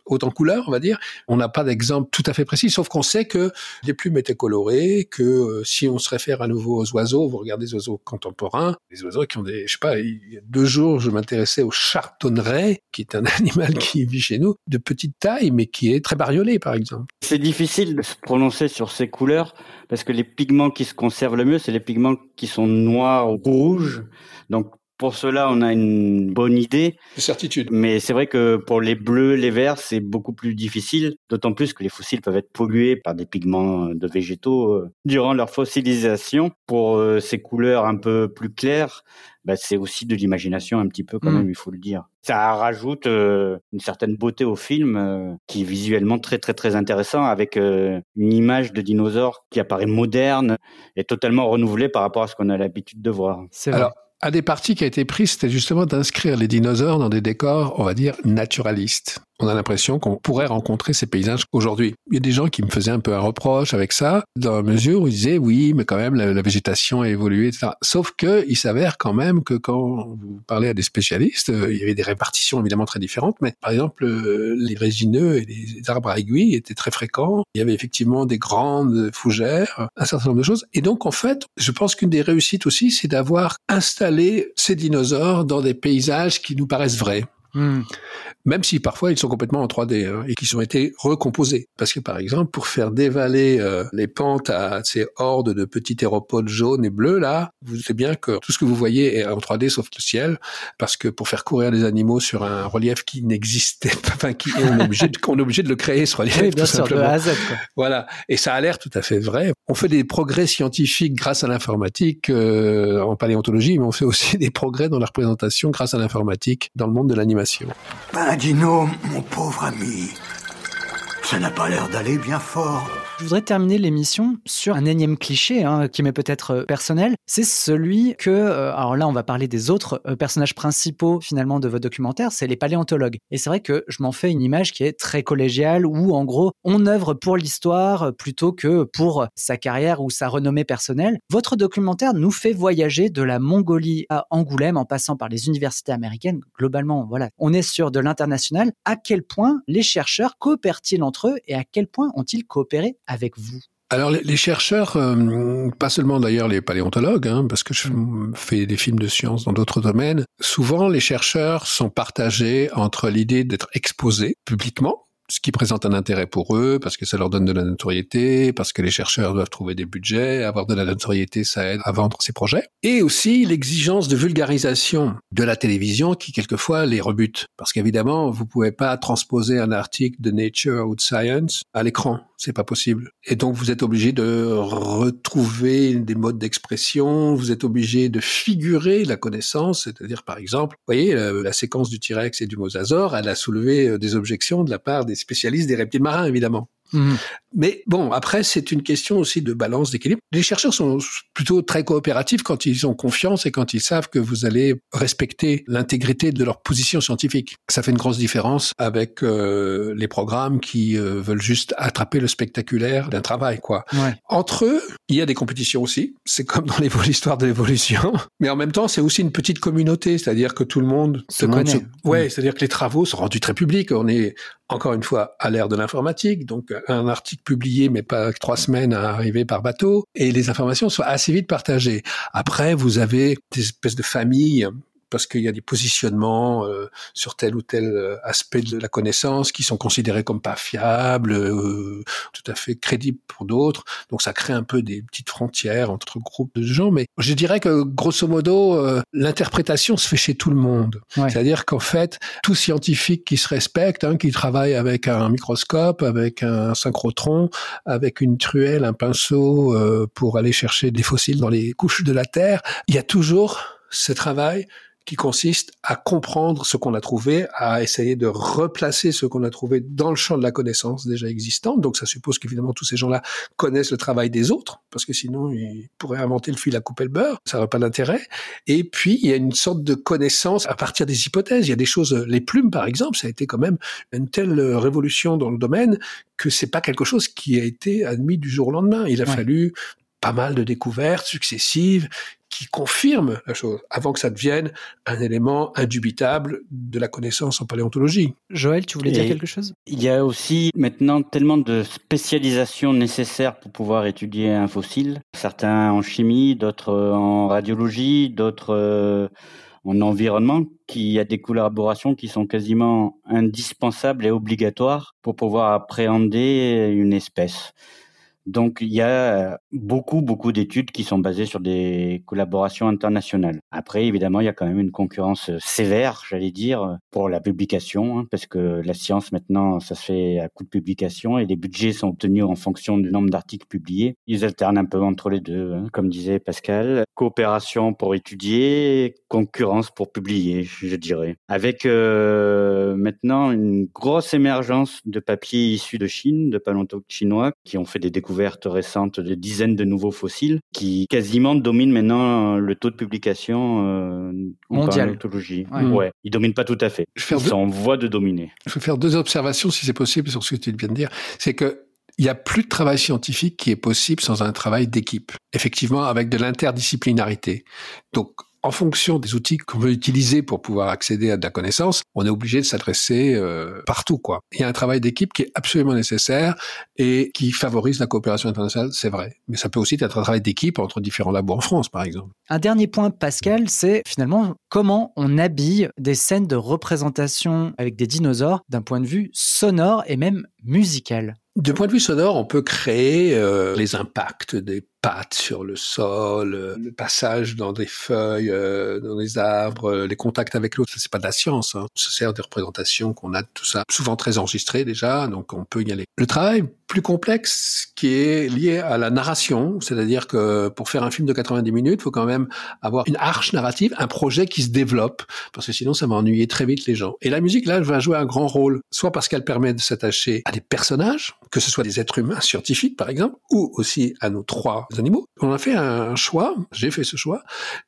haute en couleur, on va dire. On n'a pas d'exemple tout à fait précis, sauf qu'on sait que les plumes étaient colorées, que euh, si on se réfère à nouveau aux oiseaux, vous regardez les oiseaux contemporains, les oiseaux qui ont des, je sais pas, il y a deux jours, je m'intéressais au chartonneret, qui est un animal qui vit chez nous, de petite taille, mais qui est très bariolé, par exemple. C'est difficile de se prononcer sur ces couleurs, parce que les pigments qui se conservent le mieux, c'est les pigments qui sont noirs ou rouges. Donc, pour cela, on a une bonne idée. De certitude. Mais c'est vrai que pour les bleus, les verts, c'est beaucoup plus difficile, d'autant plus que les fossiles peuvent être pollués par des pigments de végétaux euh, durant leur fossilisation. Pour euh, ces couleurs un peu plus claires, bah, c'est aussi de l'imagination un petit peu quand mmh. même, il faut le dire. Ça rajoute euh, une certaine beauté au film euh, qui est visuellement très très très intéressant avec euh, une image de dinosaure qui apparaît moderne et totalement renouvelée par rapport à ce qu'on a l'habitude de voir. C'est Alors, un des partis qui a été pris, c'était justement d'inscrire les dinosaures dans des décors, on va dire, naturalistes. On a l'impression qu'on pourrait rencontrer ces paysages aujourd'hui. Il y a des gens qui me faisaient un peu un reproche avec ça, dans la mesure où ils disaient oui, mais quand même la, végétation a évolué, etc. Sauf que il s'avère quand même que quand vous parlez à des spécialistes, euh, il y avait des répartitions évidemment très différentes, mais par exemple euh, les résineux et les arbres à aiguilles étaient très fréquents. Il y avait effectivement des grandes fougères, un certain nombre de choses. Et donc en fait, je pense qu'une des réussites aussi, c'est d'avoir installé ces dinosaures dans des paysages qui nous paraissent vrais. Hmm. Même si parfois ils sont complètement en 3D hein, et qui ont été recomposés. Parce que par exemple, pour faire dévaler euh, les pentes à ces hordes de petits théropodes jaunes et bleus là, vous savez bien que tout ce que vous voyez est en 3D sauf le ciel, parce que pour faire courir les animaux sur un relief qui n'existait pas, enfin qui on est obligé de, on est obligé de le créer ce relief oui, bien tout sûr, simplement. De a à Z, Voilà, et ça a l'air tout à fait vrai. On fait des progrès scientifiques grâce à l'informatique euh, en paléontologie, mais on fait aussi des progrès dans la représentation grâce à l'informatique dans le monde de l'animation. Ben, Dino, mon pauvre ami, ça n'a pas l'air d'aller bien fort. Je voudrais terminer l'émission sur un énième cliché hein, qui m'est peut-être euh, personnel. C'est celui que, euh, alors là, on va parler des autres euh, personnages principaux finalement de votre documentaire, c'est les paléontologues. Et c'est vrai que je m'en fais une image qui est très collégiale où en gros, on œuvre pour l'histoire plutôt que pour sa carrière ou sa renommée personnelle. Votre documentaire nous fait voyager de la Mongolie à Angoulême en passant par les universités américaines. Globalement, voilà, on est sur de l'international. À quel point les chercheurs coopèrent-ils entre eux et à quel point ont-ils coopéré avec vous? Alors les, chercheurs, euh, pas seulement d'ailleurs les paléontologues, hein, parce que je fais des films de science dans d'autres domaines, souvent les chercheurs sont partagés entre l'idée d'être exposés publiquement, ce qui présente un intérêt pour eux, parce que ça leur donne de la notoriété, parce que les chercheurs doivent trouver des budgets, avoir de la notoriété, ça aide à vendre ces projets. Et aussi l'exigence de vulgarisation de la télévision qui quelquefois les rebute. Parce qu'évidemment, vous pouvez pas transposer un article de Nature ou de Science à l'écran. C'est pas possible. Et donc, vous êtes obligé de retrouver des modes d'expression, vous êtes obligé de figurer la connaissance, c'est-à-dire, par exemple, vous voyez, la, séquence du T-Rex et du mosasaure, elle a soulevé euh, des objections de la part des spécialistes des reptiles marins, évidemment. Mhm. Mais bon, après, c'est une question aussi de balance, d'équilibre. Les chercheurs sont plutôt très coopératifs quand ils ont confiance et quand ils savent que vous allez respecter l'intégrité de leur position scientifique. Ça fait une grosse différence avec euh, les programmes qui euh, veulent juste attraper le spectaculaire d'un travail, quoi. Entre eux, il y a des compétitions aussi. C'est comme dans l'histoire de l'évolution. Mais en même temps, c'est aussi une petite communauté, c'est-à-dire que tout le monde se connaît. Ouais, mm. c'est-à-dire que les travaux sont rendus très publics. On est encore une fois à l'ère de l'informatique, donc un article publié mais pas trois semaines à arriver par bateau, et les informations sont assez vite partagées. Après, vous avez des espèces de familles parce qu'il y a des positionnements euh, sur tel ou tel euh, aspect de la connaissance qui sont considérés comme pas fiables, euh, tout à fait crédibles pour d'autres. Donc ça crée un peu des petites frontières entre groupes de gens. Mais je dirais que grosso modo, l'interprétation se fait chez tout le monde. C'est-à-dire qu'en fait, tout scientifique qui se respecte, hein, qui travaille avec un microscope, avec un synchrotron, avec une truelle, un pinceau pour aller chercher des fossiles dans les couches de la Terre, il y a toujours ce travail qui consiste à comprendre ce qu'on a trouvé, à essayer de replacer ce qu'on a trouvé dans le champ de la connaissance déjà existante. Donc ça suppose qu'évidemment tous ces gens-là connaissent le travail des autres, parce que sinon ils pourraient inventer le fil à couper le beurre, ça n'aurait pas d'intérêt. Et puis il y a une sorte de connaissance à partir des hypothèses. Il y a des choses, les plumes par exemple, ça a été quand même une telle révolution dans le domaine que c'est pas quelque chose qui a été admis du jour au lendemain. Il a fallu pas mal de découvertes successives qui confirment la chose avant que ça devienne un élément indubitable de la connaissance en paléontologie. Joël, tu voulais dire quelque chose? Il y a aussi maintenant tellement de spécialisations nécessaires pour pouvoir étudier un fossile, certains en chimie, d'autres en radiologie, d'autres euh, en environnement, qu'il y a des collaborations qui sont quasiment indispensables et obligatoires pour pouvoir appréhender une espèce. Donc il y a beaucoup, beaucoup d'études qui sont basées sur des collaborations internationales. Après, évidemment, il y a quand même une concurrence sévère, j'allais dire, pour la publication, hein, parce que la science maintenant, ça se fait à coup de publication et les budgets sont obtenus en fonction du nombre d'articles publiés. Ils alternent un peu entre les deux, hein, comme disait Pascal. Coopération pour étudier, concurrence pour publier, je dirais. Avec maintenant une grosse émergence de papiers issus de Chine, de paléontologues chinois qui ont fait des découvertes découvertes récentes de dizaines de nouveaux fossiles qui quasiment dominent maintenant le taux de publication euh, en Mondial. paléontologie. Ouais. Ouais. Ils dominent pas tout à fait. Je Ils deux- sont en voie de dominer. Je vais faire deux observations, si c'est possible, sur ce que tu viens de dire. C'est que il n'y a plus de travail scientifique qui est possible sans un travail d'équipe. Effectivement, avec de l'interdisciplinarité. Donc, en fonction des outils qu'on veut utiliser pour pouvoir accéder à de la connaissance, on est obligé de s'adresser euh, partout, quoi. Il y a un travail d'équipe qui est absolument nécessaire et qui favorise la coopération internationale, c'est vrai. Mais ça peut aussi être un travail d'équipe entre différents labos en France, par exemple. Un dernier point, Pascal, c'est finalement comment on habille des scènes de représentation avec des dinosaures d'un point de vue sonore et même musical. De point de vue sonore, on peut créer euh, les impacts des pattes sur le sol, euh, le passage dans des feuilles, euh, dans des arbres, les contacts avec l'autre. C'est pas de la science. Hein. Ça sert des représentations qu'on a de tout ça, souvent très enregistrées déjà, donc on peut y aller. Le travail plus complexe qui est lié à la narration, c'est-à-dire que pour faire un film de 90 minutes, il faut quand même avoir une arche narrative, un projet qui se développe, parce que sinon ça va ennuyer très vite les gens. Et la musique, là, va jouer un grand rôle, soit parce qu'elle permet de s'attacher à des personnages, que ce soit des êtres humains scientifiques par exemple, ou aussi à nos trois animaux. On a fait un choix, j'ai fait ce choix,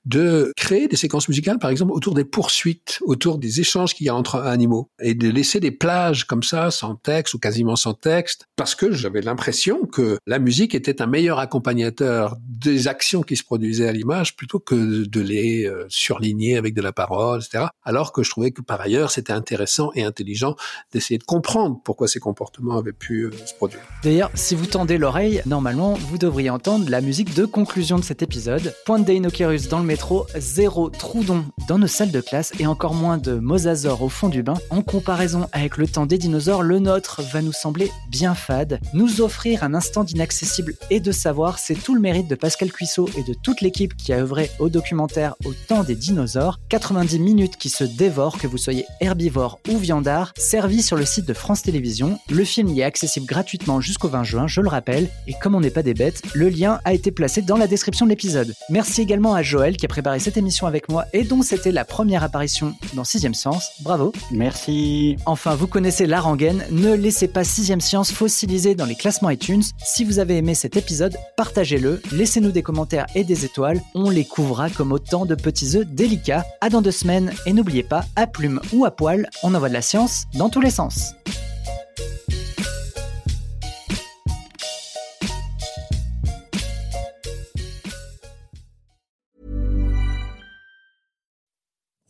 de créer des séquences musicales par exemple autour des poursuites, autour des échanges qu'il y a entre animaux, et de laisser des plages comme ça, sans texte ou quasiment sans texte, parce que j'avais l'impression que la musique était un meilleur accompagnateur des actions qui se produisaient à l'image plutôt que de les euh, surligner avec de la parole, etc. Alors que je trouvais que par ailleurs c'était intéressant et intelligent d'essayer de comprendre pourquoi ces comportements avaient pu euh, se produire. D'ailleurs, si vous tendez l'oreille, normalement, vous devriez entendre la musique de conclusion de cet épisode. Pointe d'Einokerus dans le métro, zéro Troudon dans nos salles de classe et encore moins de mosasaures au fond du bain. En comparaison avec le temps des dinosaures, le nôtre va nous sembler bien fade. Nous offrir un instant d'inaccessible et de savoir, c'est tout le mérite de Pascal Cuissot et de toute l'équipe qui a œuvré au documentaire Au temps des dinosaures. 90 minutes qui se dévorent, que vous soyez herbivore ou viandard, servi sur le site de France Télévisions. Le film y est accessible gratuitement jusqu'au 20 juin, je le rappelle, et comme on n'est pas des bêtes, le lien a été placé dans la description de l'épisode. Merci également à Joël qui a préparé cette émission avec moi et dont c'était la première apparition dans Sixième Science. Bravo. Merci. Enfin, vous connaissez la rengaine, ne laissez pas Sixième Science fossiliser dans les classements iTunes. Si vous avez aimé cet épisode, partagez-le, laissez-nous des commentaires et des étoiles, on les couvra comme autant de petits œufs délicats. À dans deux semaines, et n'oubliez pas, à plume ou à poil, on envoie de la science dans tous les sens.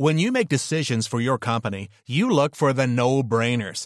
When you make decisions for your company, you look for the no-brainers.